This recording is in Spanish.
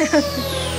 i